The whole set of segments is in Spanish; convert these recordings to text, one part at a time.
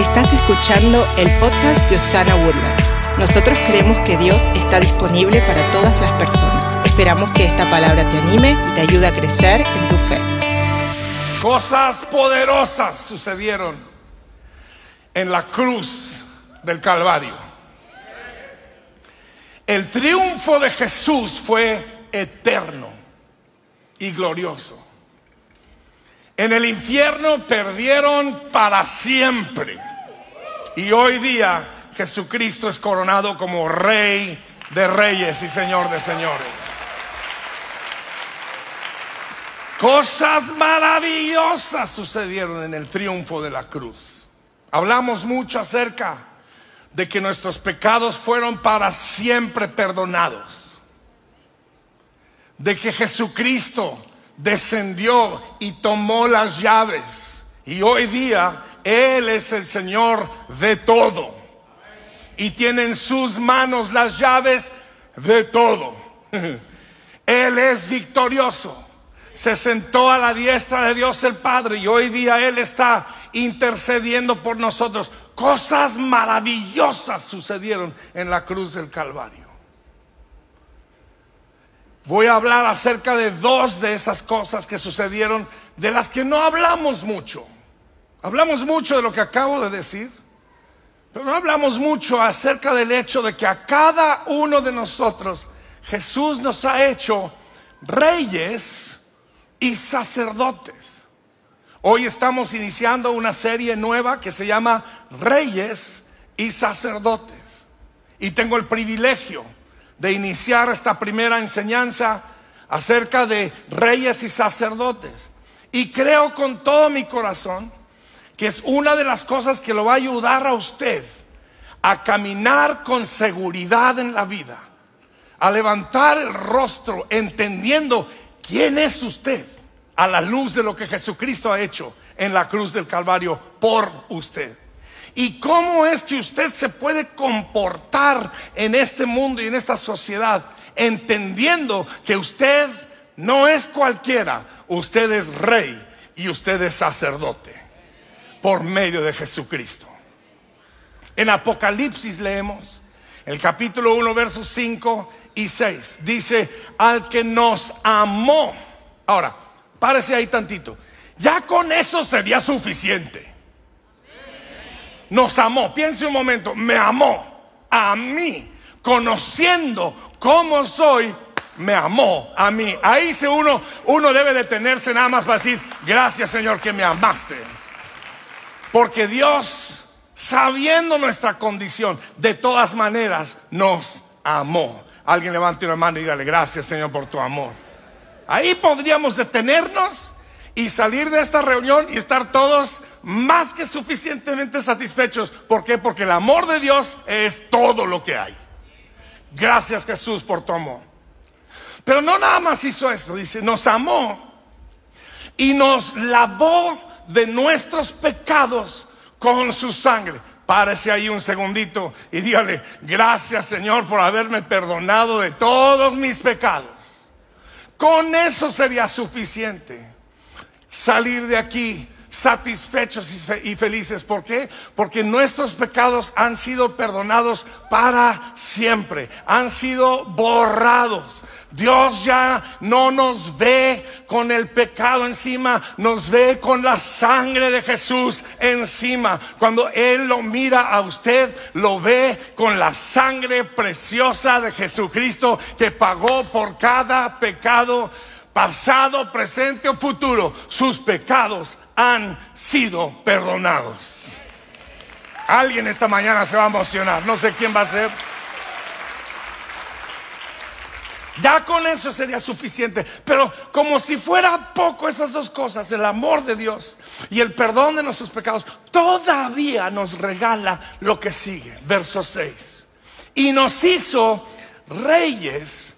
Estás escuchando el podcast de Osana Woodlands. Nosotros creemos que Dios está disponible para todas las personas. Esperamos que esta palabra te anime y te ayude a crecer en tu fe. Cosas poderosas sucedieron en la cruz del Calvario. El triunfo de Jesús fue eterno y glorioso. En el infierno perdieron para siempre. Y hoy día Jesucristo es coronado como Rey de Reyes y Señor de Señores. Cosas maravillosas sucedieron en el triunfo de la cruz. Hablamos mucho acerca de que nuestros pecados fueron para siempre perdonados. De que Jesucristo descendió y tomó las llaves. Y hoy día Él es el Señor de todo. Y tiene en sus manos las llaves de todo. Él es victorioso. Se sentó a la diestra de Dios el Padre y hoy día Él está intercediendo por nosotros. Cosas maravillosas sucedieron en la cruz del Calvario. Voy a hablar acerca de dos de esas cosas que sucedieron, de las que no hablamos mucho. Hablamos mucho de lo que acabo de decir, pero no hablamos mucho acerca del hecho de que a cada uno de nosotros Jesús nos ha hecho reyes y sacerdotes. Hoy estamos iniciando una serie nueva que se llama Reyes y Sacerdotes. Y tengo el privilegio de iniciar esta primera enseñanza acerca de reyes y sacerdotes. Y creo con todo mi corazón que es una de las cosas que lo va a ayudar a usted a caminar con seguridad en la vida, a levantar el rostro entendiendo quién es usted a la luz de lo que Jesucristo ha hecho en la cruz del Calvario por usted. Y cómo es que usted se puede comportar en este mundo y en esta sociedad, entendiendo que usted no es cualquiera, usted es rey y usted es sacerdote por medio de Jesucristo. En Apocalipsis leemos el capítulo 1, versos 5 y 6. Dice, al que nos amó. Ahora, párese ahí tantito. Ya con eso sería suficiente. Nos amó. Piense un momento, me amó a mí, conociendo cómo soy, me amó a mí. Ahí se uno, uno debe detenerse nada más para decir, gracias Señor que me amaste. Porque Dios, sabiendo nuestra condición, de todas maneras nos amó. Alguien levante una mano y dígale, gracias Señor por tu amor. Ahí podríamos detenernos y salir de esta reunión y estar todos más que suficientemente satisfechos. ¿Por qué? Porque el amor de Dios es todo lo que hay. Gracias Jesús por tu amor. Pero no nada más hizo eso, dice, nos amó y nos lavó de nuestros pecados con su sangre. Párese ahí un segundito y dígale, gracias Señor por haberme perdonado de todos mis pecados. Con eso sería suficiente salir de aquí satisfechos y felices. ¿Por qué? Porque nuestros pecados han sido perdonados para siempre, han sido borrados. Dios ya no nos ve con el pecado encima, nos ve con la sangre de Jesús encima. Cuando Él lo mira a usted, lo ve con la sangre preciosa de Jesucristo que pagó por cada pecado pasado, presente o futuro. Sus pecados han sido perdonados. Alguien esta mañana se va a emocionar, no sé quién va a ser. Ya con eso sería suficiente. Pero como si fuera poco esas dos cosas, el amor de Dios y el perdón de nuestros pecados, todavía nos regala lo que sigue. Verso 6. Y nos hizo reyes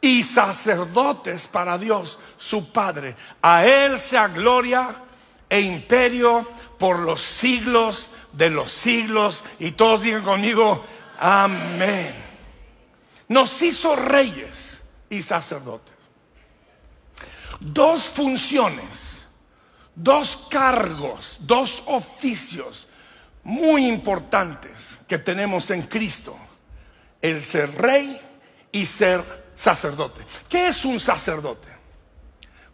y sacerdotes para Dios, su Padre. A Él sea gloria e imperio por los siglos de los siglos. Y todos digan conmigo, amén. Nos hizo reyes y sacerdotes. Dos funciones, dos cargos, dos oficios muy importantes que tenemos en Cristo. El ser rey y ser sacerdote. ¿Qué es un sacerdote?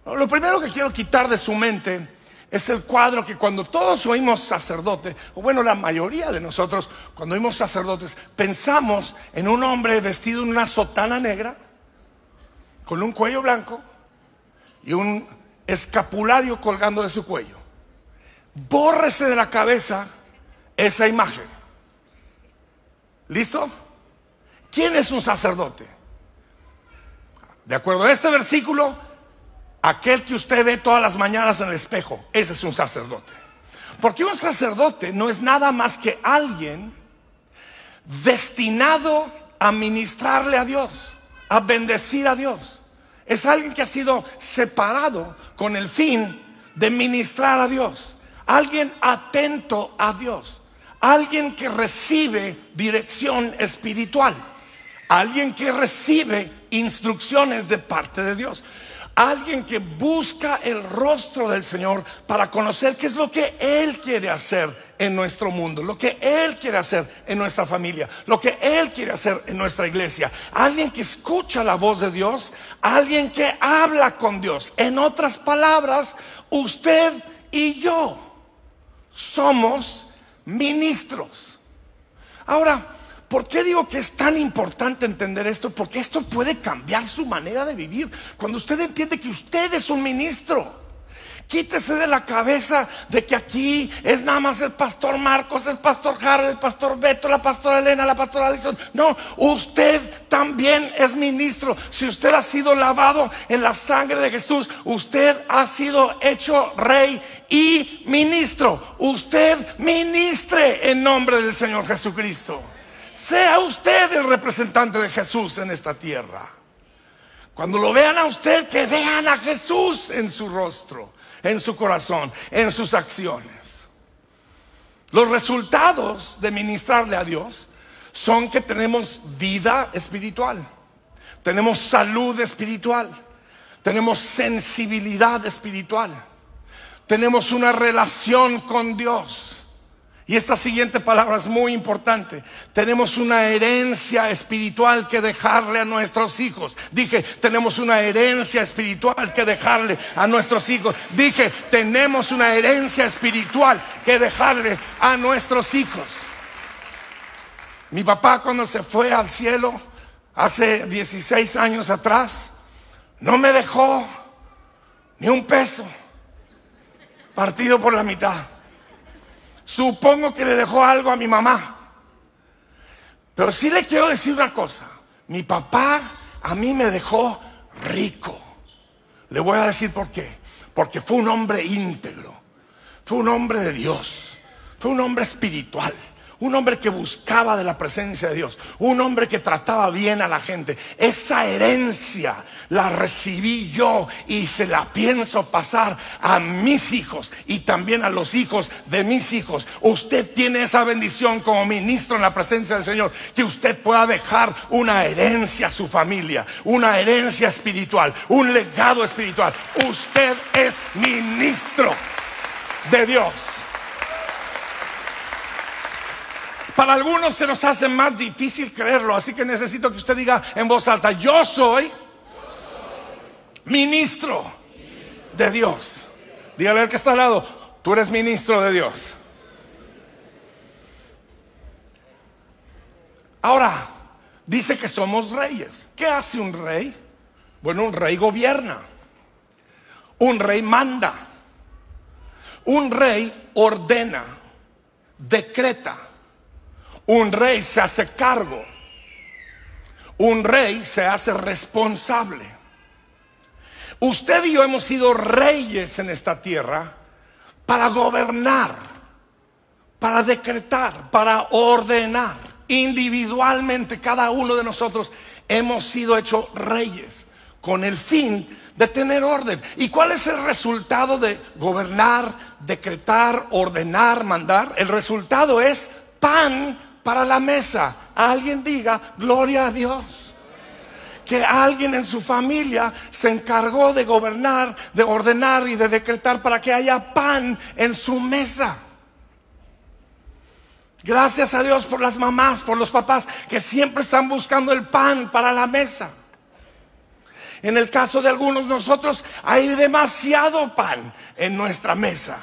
Lo primero que quiero quitar de su mente es el cuadro que cuando todos oímos sacerdote, o bueno, la mayoría de nosotros, cuando oímos sacerdotes, pensamos en un hombre vestido en una sotana negra, con un cuello blanco y un escapulario colgando de su cuello. Bórrese de la cabeza esa imagen. ¿Listo? ¿Quién es un sacerdote? De acuerdo a este versículo, aquel que usted ve todas las mañanas en el espejo, ese es un sacerdote. Porque un sacerdote no es nada más que alguien destinado a ministrarle a Dios, a bendecir a Dios. Es alguien que ha sido separado con el fin de ministrar a Dios. Alguien atento a Dios. Alguien que recibe dirección espiritual. Alguien que recibe instrucciones de parte de Dios. Alguien que busca el rostro del Señor para conocer qué es lo que Él quiere hacer en nuestro mundo, lo que Él quiere hacer en nuestra familia, lo que Él quiere hacer en nuestra iglesia. Alguien que escucha la voz de Dios, alguien que habla con Dios. En otras palabras, usted y yo somos ministros. Ahora, ¿Por qué digo que es tan importante entender esto? Porque esto puede cambiar su manera de vivir. Cuando usted entiende que usted es un ministro. Quítese de la cabeza de que aquí es nada más el pastor Marcos, el pastor Harold, el pastor Beto, la pastora Elena, la pastora Alison. No, usted también es ministro. Si usted ha sido lavado en la sangre de Jesús, usted ha sido hecho rey y ministro. Usted ministre en nombre del Señor Jesucristo. Sea usted el representante de Jesús en esta tierra. Cuando lo vean a usted, que vean a Jesús en su rostro, en su corazón, en sus acciones. Los resultados de ministrarle a Dios son que tenemos vida espiritual, tenemos salud espiritual, tenemos sensibilidad espiritual, tenemos una relación con Dios. Y esta siguiente palabra es muy importante. Tenemos una herencia espiritual que dejarle a nuestros hijos. Dije, tenemos una herencia espiritual que dejarle a nuestros hijos. Dije, tenemos una herencia espiritual que dejarle a nuestros hijos. Mi papá cuando se fue al cielo hace 16 años atrás, no me dejó ni un peso partido por la mitad. Supongo que le dejó algo a mi mamá. Pero sí le quiero decir una cosa. Mi papá a mí me dejó rico. Le voy a decir por qué. Porque fue un hombre íntegro. Fue un hombre de Dios. Fue un hombre espiritual un hombre que buscaba de la presencia de Dios, un hombre que trataba bien a la gente. Esa herencia la recibí yo y se la pienso pasar a mis hijos y también a los hijos de mis hijos. Usted tiene esa bendición como ministro en la presencia del Señor, que usted pueda dejar una herencia a su familia, una herencia espiritual, un legado espiritual. Usted es ministro de Dios. Para algunos se nos hace más difícil creerlo, así que necesito que usted diga en voz alta, yo soy, ministro de Dios. Dígale al que está al lado, tú eres ministro de Dios. Ahora, dice que somos reyes. ¿Qué hace un rey? Bueno, un rey gobierna. Un rey manda. Un rey ordena, decreta un rey se hace cargo. Un rey se hace responsable. Usted y yo hemos sido reyes en esta tierra para gobernar, para decretar, para ordenar. Individualmente cada uno de nosotros hemos sido hechos reyes con el fin de tener orden. ¿Y cuál es el resultado de gobernar, decretar, ordenar, mandar? El resultado es pan para la mesa. Alguien diga, gloria a Dios. Que alguien en su familia se encargó de gobernar, de ordenar y de decretar para que haya pan en su mesa. Gracias a Dios por las mamás, por los papás que siempre están buscando el pan para la mesa. En el caso de algunos nosotros hay demasiado pan en nuestra mesa.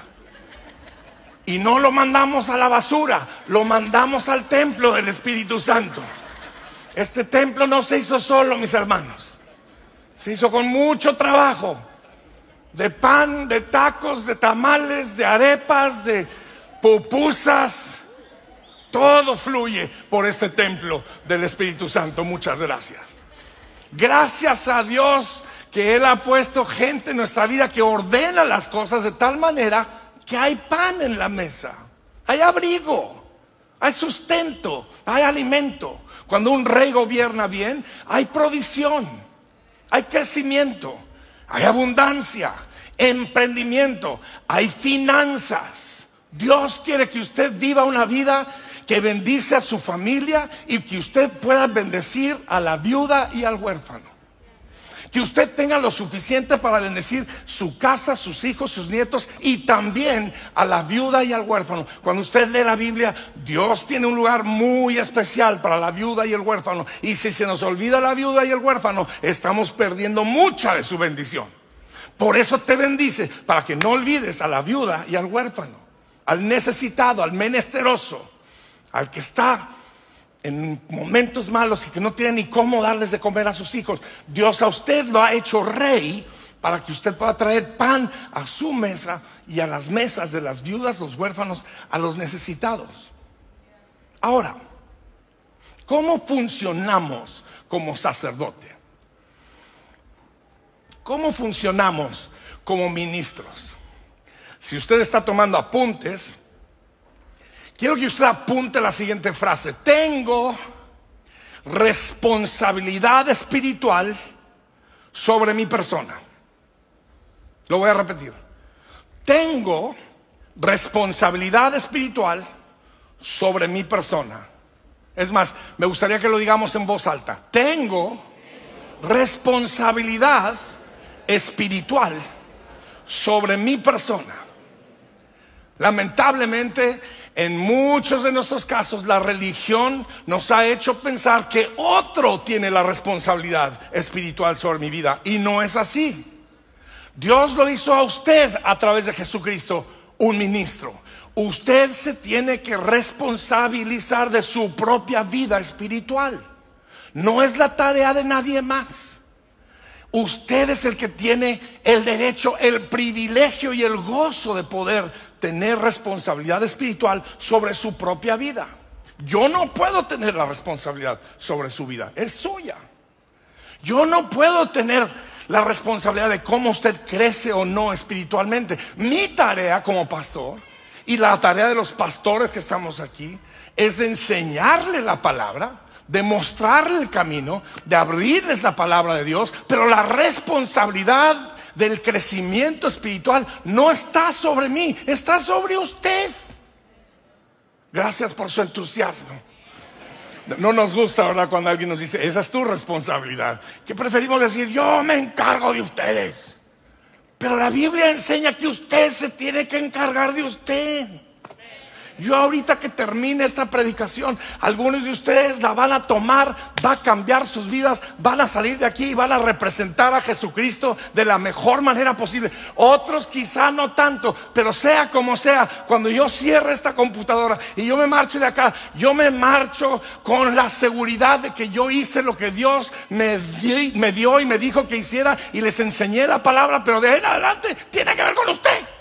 Y no lo mandamos a la basura, lo mandamos al templo del Espíritu Santo. Este templo no se hizo solo, mis hermanos. Se hizo con mucho trabajo. De pan, de tacos, de tamales, de arepas, de pupusas, todo fluye por este templo del Espíritu Santo. Muchas gracias. Gracias a Dios que Él ha puesto gente en nuestra vida que ordena las cosas de tal manera que hay pan en la mesa, hay abrigo, hay sustento, hay alimento. Cuando un rey gobierna bien, hay provisión, hay crecimiento, hay abundancia, emprendimiento, hay finanzas. Dios quiere que usted viva una vida que bendice a su familia y que usted pueda bendecir a la viuda y al huérfano. Que usted tenga lo suficiente para bendecir su casa, sus hijos, sus nietos y también a la viuda y al huérfano. Cuando usted lee la Biblia, Dios tiene un lugar muy especial para la viuda y el huérfano. Y si se nos olvida la viuda y el huérfano, estamos perdiendo mucha de su bendición. Por eso te bendice, para que no olvides a la viuda y al huérfano, al necesitado, al menesteroso al que está en momentos malos y que no tiene ni cómo darles de comer a sus hijos. Dios a usted lo ha hecho rey para que usted pueda traer pan a su mesa y a las mesas de las viudas, los huérfanos, a los necesitados. Ahora, ¿cómo funcionamos como sacerdote? ¿Cómo funcionamos como ministros? Si usted está tomando apuntes, Quiero que usted apunte la siguiente frase. Tengo responsabilidad espiritual sobre mi persona. Lo voy a repetir. Tengo responsabilidad espiritual sobre mi persona. Es más, me gustaría que lo digamos en voz alta. Tengo responsabilidad espiritual sobre mi persona. Lamentablemente, en muchos de nuestros casos, la religión nos ha hecho pensar que otro tiene la responsabilidad espiritual sobre mi vida. Y no es así. Dios lo hizo a usted a través de Jesucristo, un ministro. Usted se tiene que responsabilizar de su propia vida espiritual. No es la tarea de nadie más. Usted es el que tiene el derecho, el privilegio y el gozo de poder tener responsabilidad espiritual sobre su propia vida. Yo no puedo tener la responsabilidad sobre su vida, es suya. Yo no puedo tener la responsabilidad de cómo usted crece o no espiritualmente. Mi tarea como pastor y la tarea de los pastores que estamos aquí es de enseñarle la palabra, de mostrarle el camino, de abrirles la palabra de Dios, pero la responsabilidad del crecimiento espiritual no está sobre mí, está sobre usted. Gracias por su entusiasmo. No nos gusta, ¿verdad? Cuando alguien nos dice, esa es tu responsabilidad. Que preferimos decir, yo me encargo de ustedes. Pero la Biblia enseña que usted se tiene que encargar de usted. Yo ahorita que termine esta predicación, algunos de ustedes la van a tomar, va a cambiar sus vidas, van a salir de aquí y van a representar a Jesucristo de la mejor manera posible. Otros quizá no tanto, pero sea como sea, cuando yo cierre esta computadora y yo me marcho de acá, yo me marcho con la seguridad de que yo hice lo que Dios me, me dio y me dijo que hiciera y les enseñé la palabra, pero de ahí en adelante tiene que ver con usted.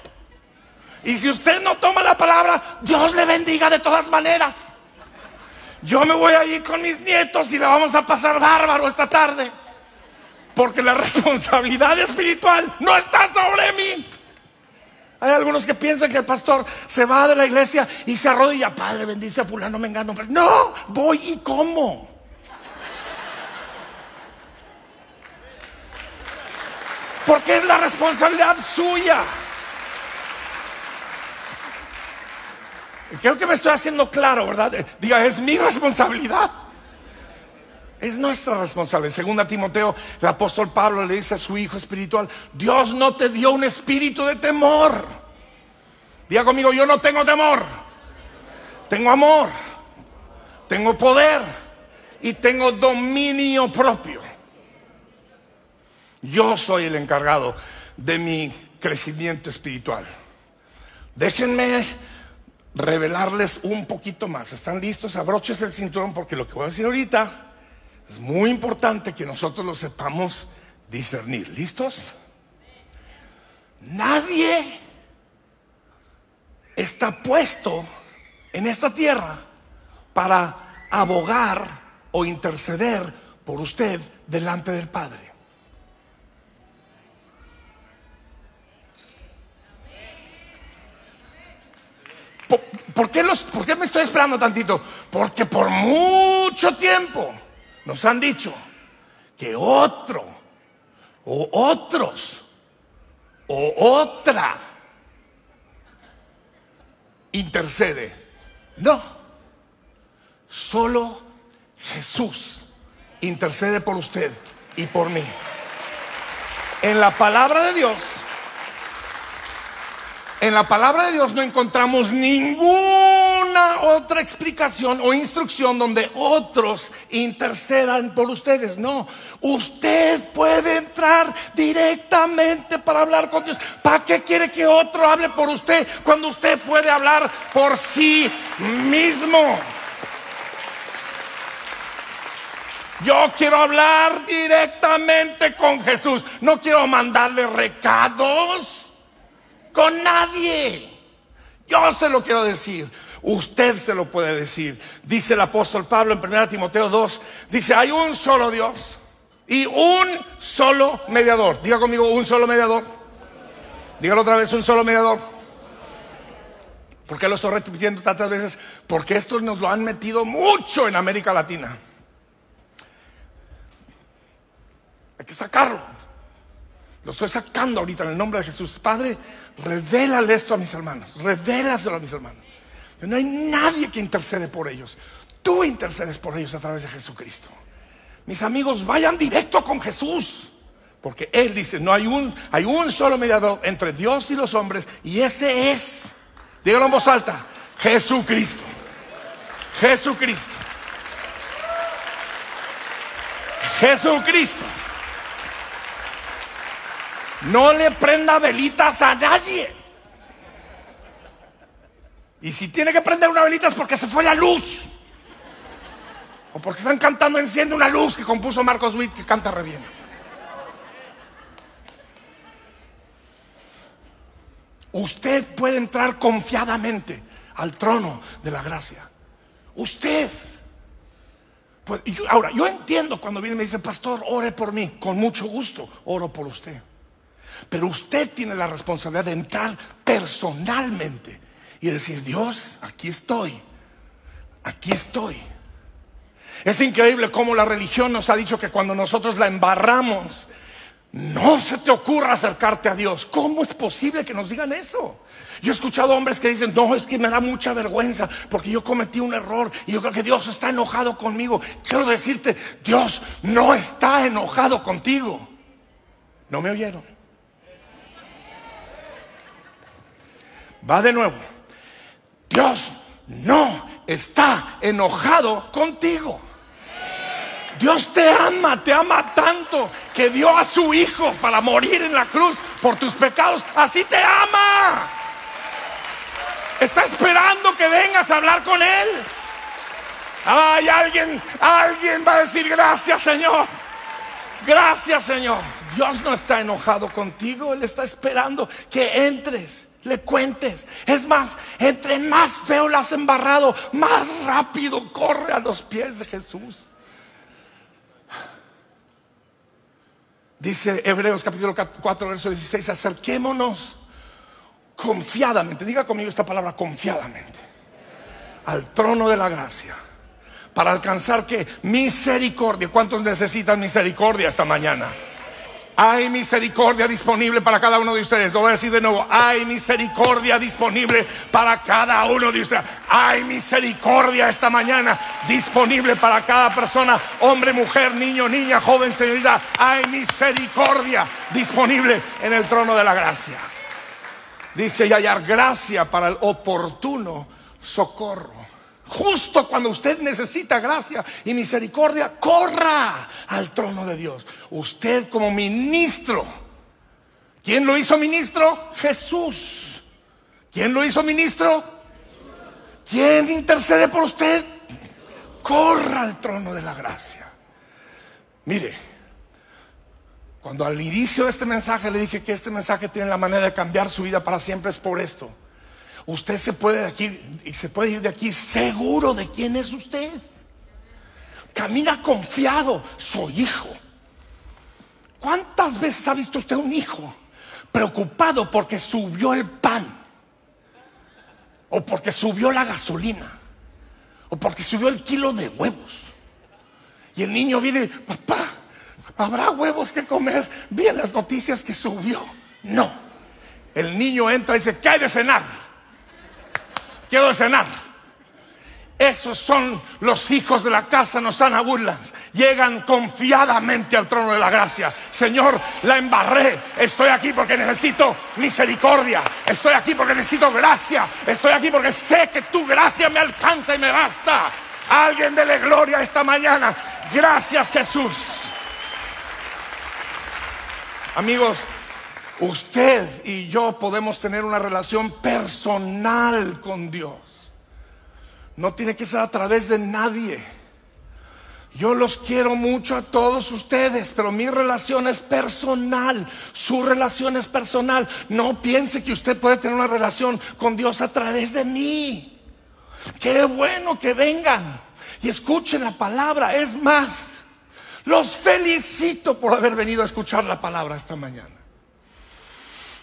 Y si usted no toma la palabra, Dios le bendiga de todas maneras. Yo me voy a ir con mis nietos y la vamos a pasar bárbaro esta tarde. Porque la responsabilidad espiritual no está sobre mí. Hay algunos que piensan que el pastor se va de la iglesia y se arrodilla, Padre, bendice a fulano, me engano. No, voy y como. Porque es la responsabilidad suya. Creo que me estoy haciendo claro, ¿verdad? Diga, es mi responsabilidad. Es nuestra responsabilidad. Según a Timoteo, el apóstol Pablo le dice a su hijo espiritual, Dios no te dio un espíritu de temor. Diga conmigo, yo no tengo temor. tengo amor, tengo poder y tengo dominio propio. Yo soy el encargado de mi crecimiento espiritual. Déjenme revelarles un poquito más. ¿Están listos? Abroches el cinturón porque lo que voy a decir ahorita es muy importante que nosotros lo sepamos discernir. ¿Listos? Nadie está puesto en esta tierra para abogar o interceder por usted delante del Padre. ¿Por, qué los, ¿Por qué me estoy esperando tantito? Porque por mucho tiempo nos han dicho que otro o otros o otra intercede. No, solo Jesús intercede por usted y por mí. En la palabra de Dios en la palabra de Dios no encontramos ninguna otra explicación o instrucción donde otros intercedan por ustedes. No, usted puede entrar directamente para hablar con Dios. ¿Para qué quiere que otro hable por usted cuando usted puede hablar por sí mismo? Yo quiero hablar directamente con Jesús. No quiero mandarle recados con nadie. Yo se lo quiero decir. Usted se lo puede decir. Dice el apóstol Pablo en 1 Timoteo 2. Dice, hay un solo Dios y un solo mediador. Diga conmigo, un solo mediador. Dígalo otra vez, un solo mediador. ¿Por qué lo estoy repitiendo tantas veces? Porque esto nos lo han metido mucho en América Latina. Hay que sacarlo. Lo estoy sacando ahorita en el nombre de Jesús. Padre, revélale esto a mis hermanos, revélaselo a mis hermanos. No hay nadie que intercede por ellos. Tú intercedes por ellos a través de Jesucristo. Mis amigos, vayan directo con Jesús. Porque Él dice, no hay un, hay un solo mediador entre Dios y los hombres. Y ese es, dígalo en voz alta, Jesucristo. Jesucristo. Jesucristo. No le prenda velitas a nadie. Y si tiene que prender una velita es porque se fue la luz. O porque están cantando Enciende una luz que compuso Marcos Witt que canta re bien. Usted puede entrar confiadamente al trono de la gracia. Usted. ahora, yo entiendo cuando viene y me dice, pastor, ore por mí. Con mucho gusto, oro por usted. Pero usted tiene la responsabilidad de entrar personalmente y decir, Dios, aquí estoy, aquí estoy. Es increíble cómo la religión nos ha dicho que cuando nosotros la embarramos, no se te ocurra acercarte a Dios. ¿Cómo es posible que nos digan eso? Yo he escuchado hombres que dicen, no, es que me da mucha vergüenza porque yo cometí un error y yo creo que Dios está enojado conmigo. Quiero decirte, Dios no está enojado contigo. ¿No me oyeron? Va de nuevo. Dios no está enojado contigo. Dios te ama, te ama tanto que dio a su Hijo para morir en la cruz por tus pecados. Así te ama. Está esperando que vengas a hablar con Él. Ay, alguien, alguien va a decir gracias Señor. Gracias Señor. Dios no está enojado contigo, Él está esperando que entres le cuentes. Es más, entre más feo lo has embarrado, más rápido corre a los pies de Jesús. Dice Hebreos capítulo 4, verso 16, acerquémonos confiadamente, diga conmigo esta palabra, confiadamente, al trono de la gracia, para alcanzar que misericordia, ¿cuántos necesitan misericordia esta mañana? Hay misericordia disponible para cada uno de ustedes. Lo voy a decir de nuevo. Hay misericordia disponible para cada uno de ustedes. Hay misericordia esta mañana disponible para cada persona. Hombre, mujer, niño, niña, joven, señorita. Hay misericordia disponible en el trono de la gracia. Dice y hallar gracia para el oportuno socorro. Justo cuando usted necesita gracia y misericordia, corra al trono de Dios. Usted como ministro. ¿Quién lo hizo ministro? Jesús. ¿Quién lo hizo ministro? ¿Quién intercede por usted? Corra al trono de la gracia. Mire, cuando al inicio de este mensaje le dije que este mensaje tiene la manera de cambiar su vida para siempre es por esto. Usted se puede, se puede ir de aquí seguro de quién es usted. Camina confiado, soy hijo. ¿Cuántas veces ha visto usted un hijo preocupado porque subió el pan? O porque subió la gasolina. O porque subió el kilo de huevos. Y el niño viene, papá, ¿habrá huevos que comer? Vi en las noticias que subió. No. El niño entra y dice, ¿qué hay de cenar? Quiero cenar. Esos son los hijos de la casa Nosana Woodlands. Llegan confiadamente al trono de la gracia. Señor, la embarré. Estoy aquí porque necesito misericordia. Estoy aquí porque necesito gracia. Estoy aquí porque sé que tu gracia me alcanza y me basta. Alguien dele gloria esta mañana. Gracias Jesús. Amigos, Usted y yo podemos tener una relación personal con Dios. No tiene que ser a través de nadie. Yo los quiero mucho a todos ustedes, pero mi relación es personal. Su relación es personal. No piense que usted puede tener una relación con Dios a través de mí. Qué bueno que vengan y escuchen la palabra. Es más, los felicito por haber venido a escuchar la palabra esta mañana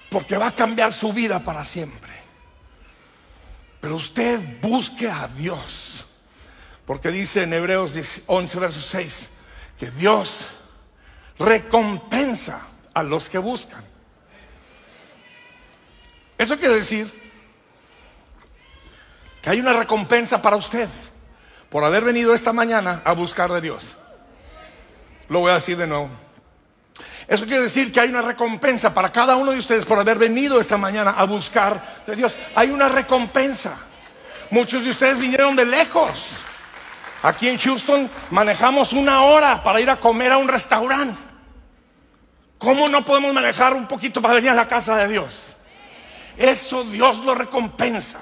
porque va a cambiar su vida para siempre. Pero usted busque a Dios, porque dice en Hebreos 11, verso 6, que Dios recompensa a los que buscan. Eso quiere decir que hay una recompensa para usted por haber venido esta mañana a buscar de Dios. Lo voy a decir de nuevo. Eso quiere decir que hay una recompensa para cada uno de ustedes por haber venido esta mañana a buscar de Dios. Hay una recompensa. Muchos de ustedes vinieron de lejos. Aquí en Houston manejamos una hora para ir a comer a un restaurante. ¿Cómo no podemos manejar un poquito para venir a la casa de Dios? Eso Dios lo recompensa.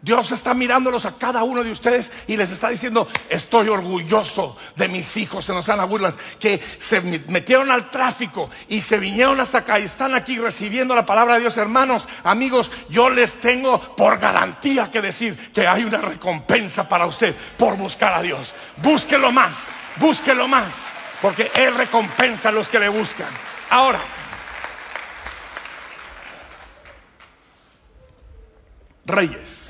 Dios está mirándolos a cada uno de ustedes y les está diciendo, estoy orgulloso de mis hijos en los Woodlands, que se metieron al tráfico y se vinieron hasta acá y están aquí recibiendo la palabra de Dios. Hermanos, amigos, yo les tengo por garantía que decir que hay una recompensa para usted por buscar a Dios. Búsquelo más, búsquelo más, porque Él recompensa a los que le buscan. Ahora, reyes.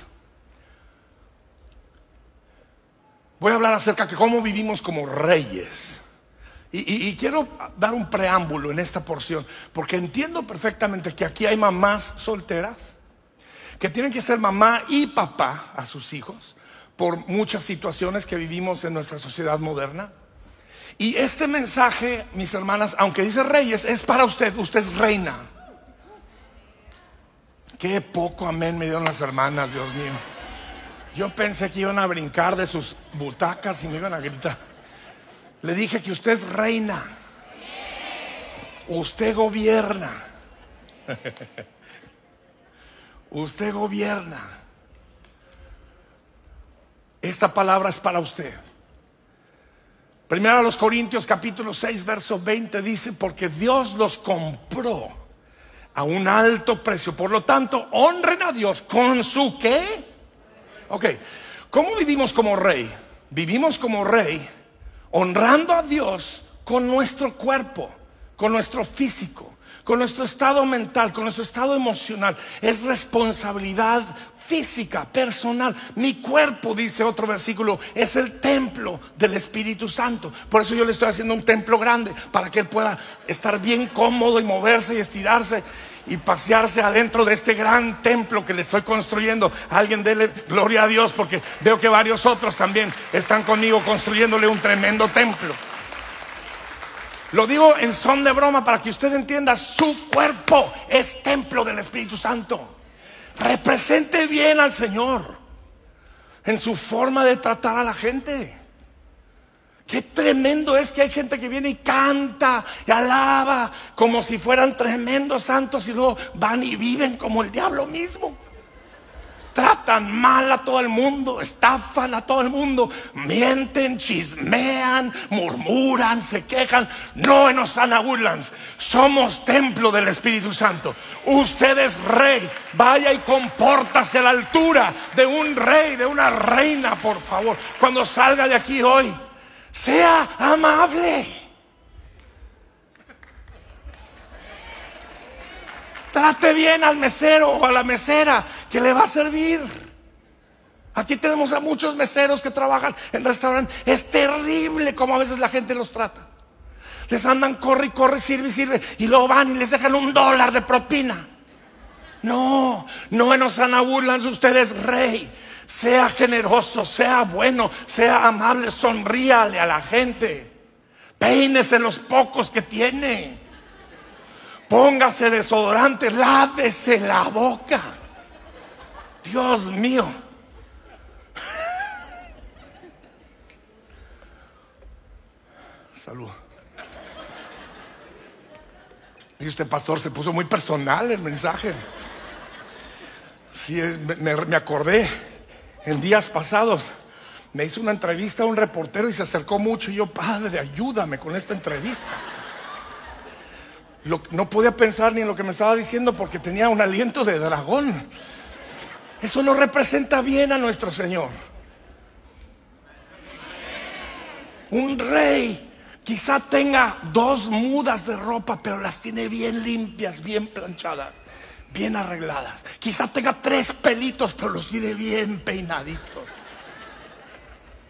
Voy a hablar acerca de cómo vivimos como reyes. Y, quiero dar un preámbulo en esta porción, porque entiendo perfectamente que aquí hay mamás solteras que tienen que ser mamá y papá a sus hijos por muchas situaciones que vivimos en nuestra sociedad moderna. Y este mensaje, mis hermanas, aunque dice reyes, es para usted, usted es reina. Qué poco amén me dieron las hermanas, Dios mío. Yo pensé que iban a brincar de sus butacas y me iban a gritar. Le dije que usted es reina. Usted gobierna. usted gobierna. Esta palabra es para usted. Primero a los Corintios capítulo 6 verso 20 dice, porque Dios los compró a un alto precio. Por lo tanto, honren a Dios con su qué? Ok, ¿cómo vivimos como rey? Vivimos como rey honrando a Dios con nuestro cuerpo, con nuestro físico, con nuestro estado mental, con nuestro estado emocional. Es responsabilidad física, personal. Mi cuerpo, dice otro versículo, es el templo del Espíritu Santo. Por eso yo le estoy haciendo un templo grande, para que él pueda estar bien cómodo y moverse y estirarse y pasearse adentro de este gran templo que le estoy construyendo. Alguien dele gloria a Dios porque veo que varios otros también están conmigo construyéndole un tremendo templo. Lo digo en son de broma para que usted entienda, su cuerpo es templo del Espíritu Santo. Represente bien al Señor. en su forma de tratar a la gente. Qué tremendo es que hay gente que viene y canta y alaba como si fueran tremendos santos y luego van y viven como el diablo mismo. Tratan mal a todo el mundo, estafan a todo el mundo, mienten, chismean, murmuran, se quejan. No en Osana Woodlands, somos templo del Espíritu Santo. Usted es rey, vaya y compórtase a la altura de un rey, de una reina, por favor. Cuando salga de aquí hoy, sea amable. Trate bien al mesero o a la mesera que le va a servir. Aquí tenemos a muchos meseros que trabajan en restaurantes. Es terrible como a veces la gente los trata. Les andan, corre y corre, sirve y sirve. Y luego van y les dejan un dólar de propina. No, no en Osana Woodlands usted es rey. Sea generoso, sea bueno, sea amable, sonríale a la gente. Peínese los pocos que tiene. Póngase desodorante, lávese la boca. Dios mío. Salud. Y pastor se puso muy personal el mensaje. Sí, me, me acordé en días pasados. Me hizo una entrevista a un reportero y se acercó mucho. Y yo, padre, ayúdame con esta entrevista no podía pensar ni en lo que me estaba diciendo porque tenía un aliento de dragón. Eso no representa bien a nuestro Señor. Un rey quizá tenga dos mudas de ropa, pero las tiene bien limpias, bien planchadas, bien arregladas. Quizá tenga tres pelitos, pero los tiene bien peinaditos.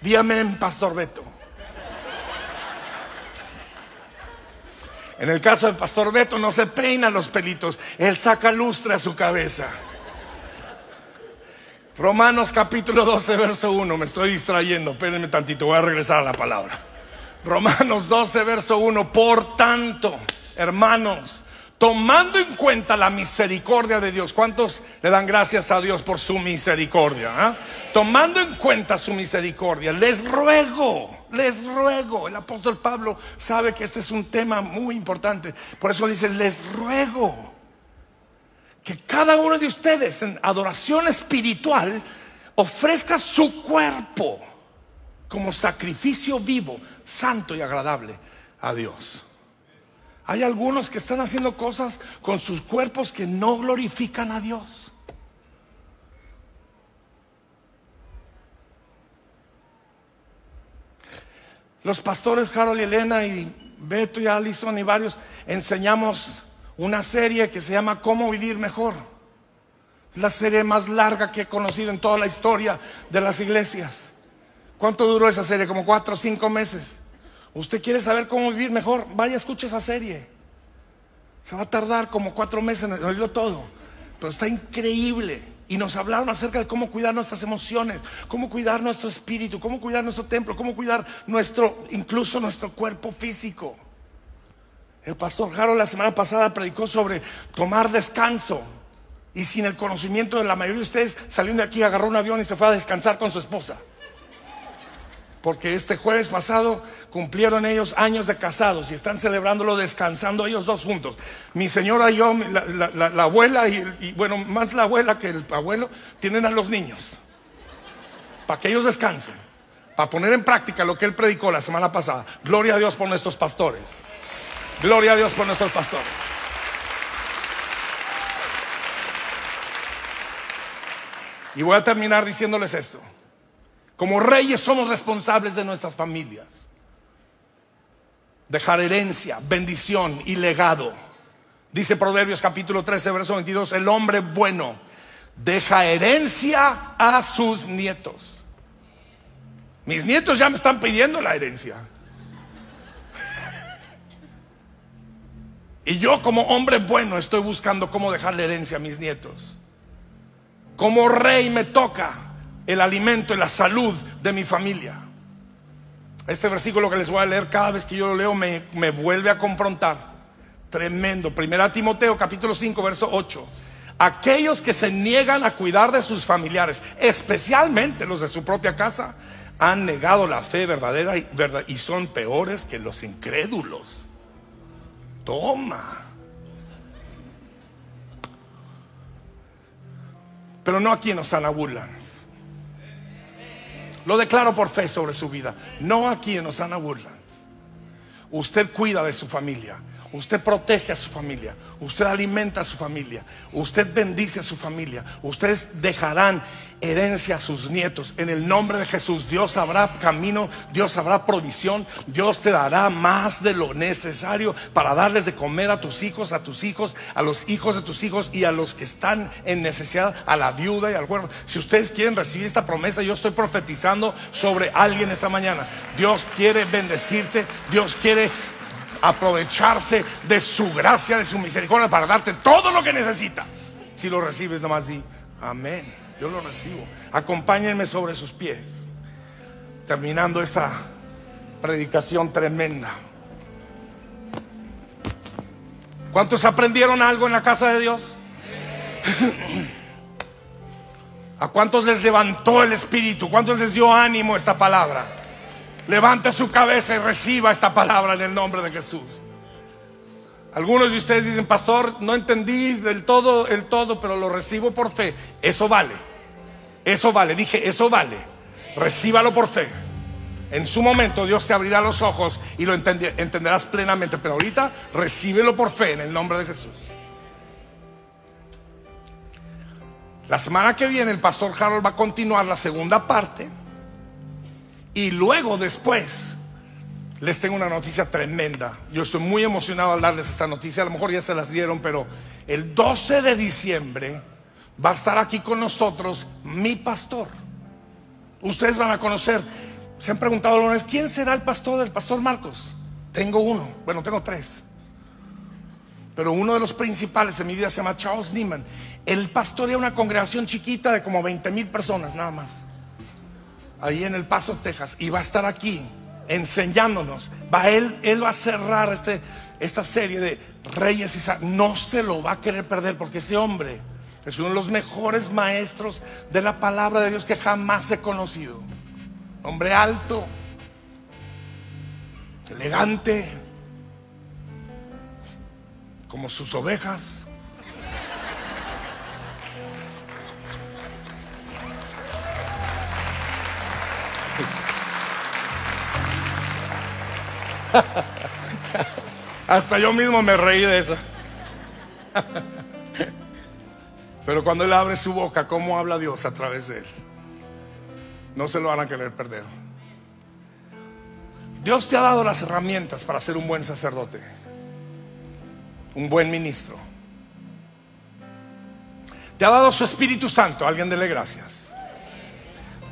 Dígame, Pastor Beto. En el caso del pastor Beto no se peina los pelitos, él saca lustre a su cabeza. Romanos capítulo 12, verso 1, me estoy distrayendo, espérenme tantito, voy a regresar a la palabra. Romanos 12, verso 1, por tanto, hermanos, tomando en cuenta la misericordia de Dios. ¿Cuántos le dan gracias a Dios por su misericordia? Ah? Tomando en cuenta su misericordia, les ruego, les ruego. El apóstol Pablo sabe que este es un tema muy importante. Por eso dice, les ruego que cada uno de ustedes en adoración espiritual ofrezca su cuerpo como sacrificio vivo, santo y agradable a Dios. Hay algunos que están haciendo cosas con sus cuerpos que no glorifican a Dios. Los pastores Harold y Elena y Beto y Allison y varios enseñamos una serie que se llama Cómo vivir mejor. Es la serie más larga que he conocido en toda la historia de las iglesias. ¿Cuánto duró esa serie? Como cuatro o cinco meses. Usted quiere saber cómo vivir mejor, vaya, escuche esa serie. Se va a tardar como cuatro meses en oírlo todo, pero está increíble. Y nos hablaron acerca de cómo cuidar nuestras emociones, cómo cuidar nuestro espíritu, cómo cuidar nuestro templo, cómo cuidar nuestro, incluso nuestro cuerpo físico. El pastor Harold la semana pasada predicó sobre tomar descanso. Y sin el conocimiento de la mayoría de ustedes, salió de aquí, agarró un avión y se fue a descansar con su esposa porque este jueves pasado cumplieron ellos años de casados y están celebrándolo descansando ellos dos juntos. Mi señora y yo, la, abuela y, bueno, más la abuela que el abuelo, tienen a los niños para que ellos descansen, para poner en práctica lo que él predicó la semana pasada. Gloria a Dios por nuestros pastores. Gloria a Dios por nuestros pastores. Y voy a terminar diciéndoles esto. Como reyes somos responsables de nuestras familias. Dejar herencia, bendición y legado. Dice Proverbios capítulo 13, verso 22, el hombre bueno deja herencia a sus nietos. Mis nietos ya me están pidiendo la herencia. Y yo como hombre bueno estoy buscando cómo dejarle herencia a mis nietos. Como rey me toca el alimento y la salud de mi familia. Este versículo que les voy a leer cada vez que yo lo leo me, me vuelve a confrontar. Tremendo. Primera Timoteo capítulo 5, verso 8. Aquellos que se niegan a cuidar de sus familiares, especialmente los de su propia casa, han negado la fe verdadera y, son peores que los incrédulos. Toma. Pero no aquí en Osana Woodlands. Lo declaro por fe sobre su vida. No aquí en Osana Woodlands. Usted cuida de su familia. Usted protege a su familia. Usted alimenta a su familia. Usted bendice a su familia. Ustedes dejarán herencia a sus nietos. En el nombre de Jesús, Dios habrá camino, Dios habrá provisión. Dios te dará más de lo necesario para darles de comer a tus hijos, a tus hijos, a los hijos de tus hijos y a los que están en necesidad, a la viuda y al huérfano. Si ustedes quieren recibir esta promesa, yo estoy profetizando sobre alguien esta mañana. Dios quiere bendecirte. Dios quiere aprovecharse de su gracia, de su misericordia para darte todo lo que necesitas. Si lo recibes, nomás di, amén. Yo lo recibo. Acompáñenme sobre sus pies. Terminando esta predicación tremenda. ¿Cuántos aprendieron algo en la casa de Dios? ¿A cuántos les levantó el espíritu? ¿Cuántos les dio ánimo esta palabra? Levante su cabeza y reciba esta palabra en el nombre de Jesús. Algunos de ustedes dicen, pastor, no entendí del todo el todo, pero lo recibo por fe. Eso vale. Eso vale. Dije, eso vale. Recíbalo por fe. En su momento Dios te abrirá los ojos y lo entenderás plenamente. Pero ahorita recíbelo por fe en el nombre de Jesús. La semana que viene el pastor Harold va a continuar la segunda parte. Y luego después les tengo una noticia tremenda. Yo estoy muy emocionado al darles esta noticia. A lo mejor ya se las dieron, pero el 12 de diciembre va a estar aquí con nosotros mi pastor. Ustedes van a conocer. Se han preguntado alguna vez, ¿quién será el pastor del pastor Marcos? Tengo uno. Bueno, tengo tres. Pero uno de los principales en mi vida se llama Charles Neiman. Él pastorea una congregación chiquita de como 20 mil personas, nada más ahí en El Paso, Texas, y va a estar aquí enseñándonos. Va, él, él va a cerrar este, esta serie de reyes y no se lo va a querer perder porque ese hombre es uno de los mejores maestros de la palabra de Dios que jamás he conocido. Hombre alto, elegante, como sus ovejas. Hasta yo mismo me reí de esa. Pero cuando Él abre su boca, ¿cómo habla Dios a través de Él? No se lo van a querer perder. Dios te ha dado las herramientas para ser un buen sacerdote, un buen ministro. Te ha dado su Espíritu Santo, alguien dele gracias.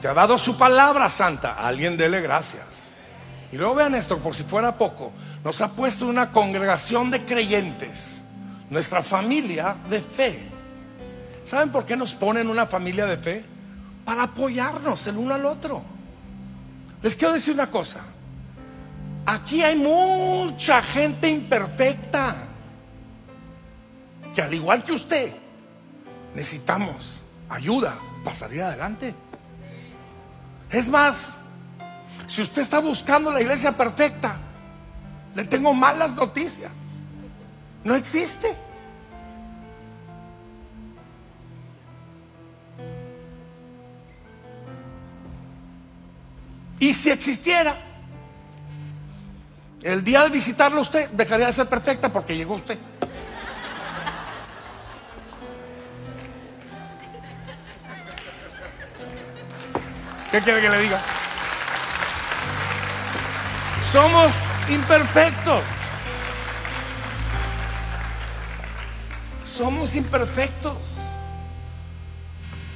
Te ha dado su palabra santa, alguien dele gracias. Y luego vean esto, por si fuera poco, nos ha puesto una congregación de creyentes, nuestra familia de fe. ¿Saben por qué nos pone en una familia de fe? Para apoyarnos el uno al otro. Les quiero decir una cosa. Aquí hay mucha gente imperfecta que al igual que usted necesitamos ayuda para salir adelante. Es más, si usted está buscando la iglesia perfecta, le tengo malas noticias. No existe. Y si existiera, el día de visitarlo usted dejaría de ser perfecta porque llegó usted. ¿Qué quiere que le diga? Somos imperfectos. Somos imperfectos.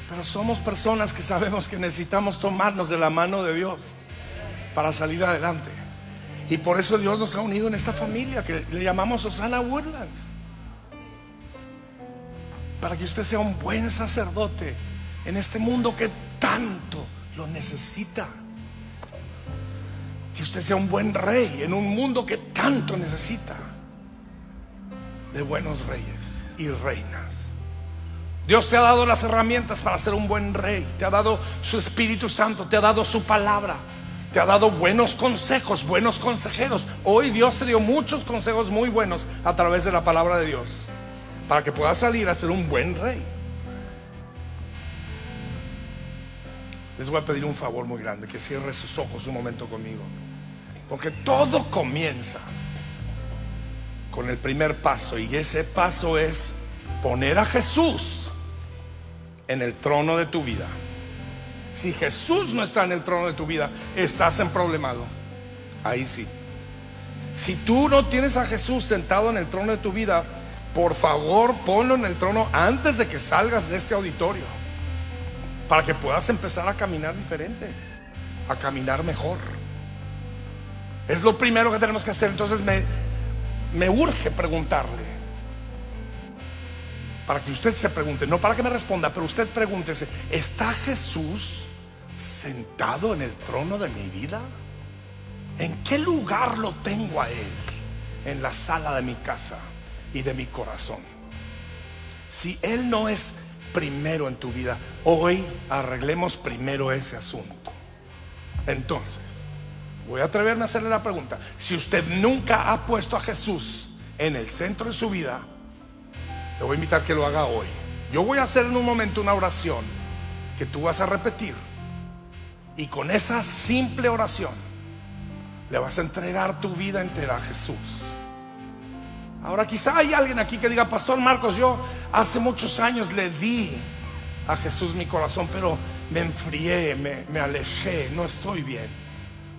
Pero somos personas que sabemos que necesitamos tomarnos de la mano de Dios para salir adelante. Y por eso Dios nos ha unido en esta familia que le llamamos Osana Woodlands. Para que usted sea un buen sacerdote en este mundo que tanto lo necesita. Que usted sea un buen rey en un mundo que tanto necesita de buenos reyes y reinas. Dios te ha dado las herramientas para ser un buen rey. Te ha dado su Espíritu Santo, te ha dado su palabra. Te ha dado buenos consejos, buenos consejeros. Hoy Dios te dio muchos consejos muy buenos a través de la palabra de Dios. Para que puedas salir a ser un buen rey. Les voy a pedir un favor muy grande, que cierre sus ojos un momento conmigo. Porque todo comienza con el primer paso y ese paso es poner a Jesús en el trono de tu vida. Si Jesús no está en el trono de tu vida, estás en problemado. Ahí sí. Si tú no tienes a Jesús sentado en el trono de tu vida, por favor ponlo en el trono antes de que salgas de este auditorio. Para que puedas empezar a caminar diferente, a caminar mejor. Es lo primero que tenemos que hacer. Entonces me, me urge preguntarle. Para que usted se pregunte, no para que me responda, pero usted pregúntese, ¿está Jesús sentado en el trono de mi vida? ¿En qué lugar lo tengo a Él? En la sala de mi casa y de mi corazón. Si Él no es primero en tu vida, hoy arreglemos primero ese asunto. Entonces, voy a atreverme a hacerle la pregunta. Si usted nunca ha puesto a Jesús en el centro de su vida, le voy a invitar que lo haga hoy. Yo voy a hacer en un momento una oración que tú vas a repetir. Y con esa simple oración le vas a entregar tu vida entera a Jesús. Ahora quizá hay alguien aquí que diga, Pastor Marcos, yo hace muchos años le di a Jesús mi corazón, pero me enfrié, me, me alejé, no estoy bien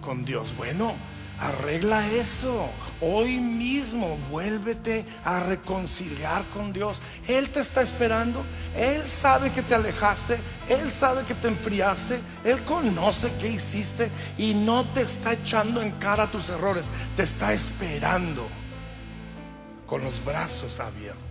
con Dios. Bueno, arregla eso. Hoy mismo vuélvete a reconciliar con Dios. Él te está esperando. Él sabe que te alejaste. Él sabe que te enfriaste. Él conoce qué hiciste y no te está echando en cara tus errores. Te está esperando con los brazos abiertos.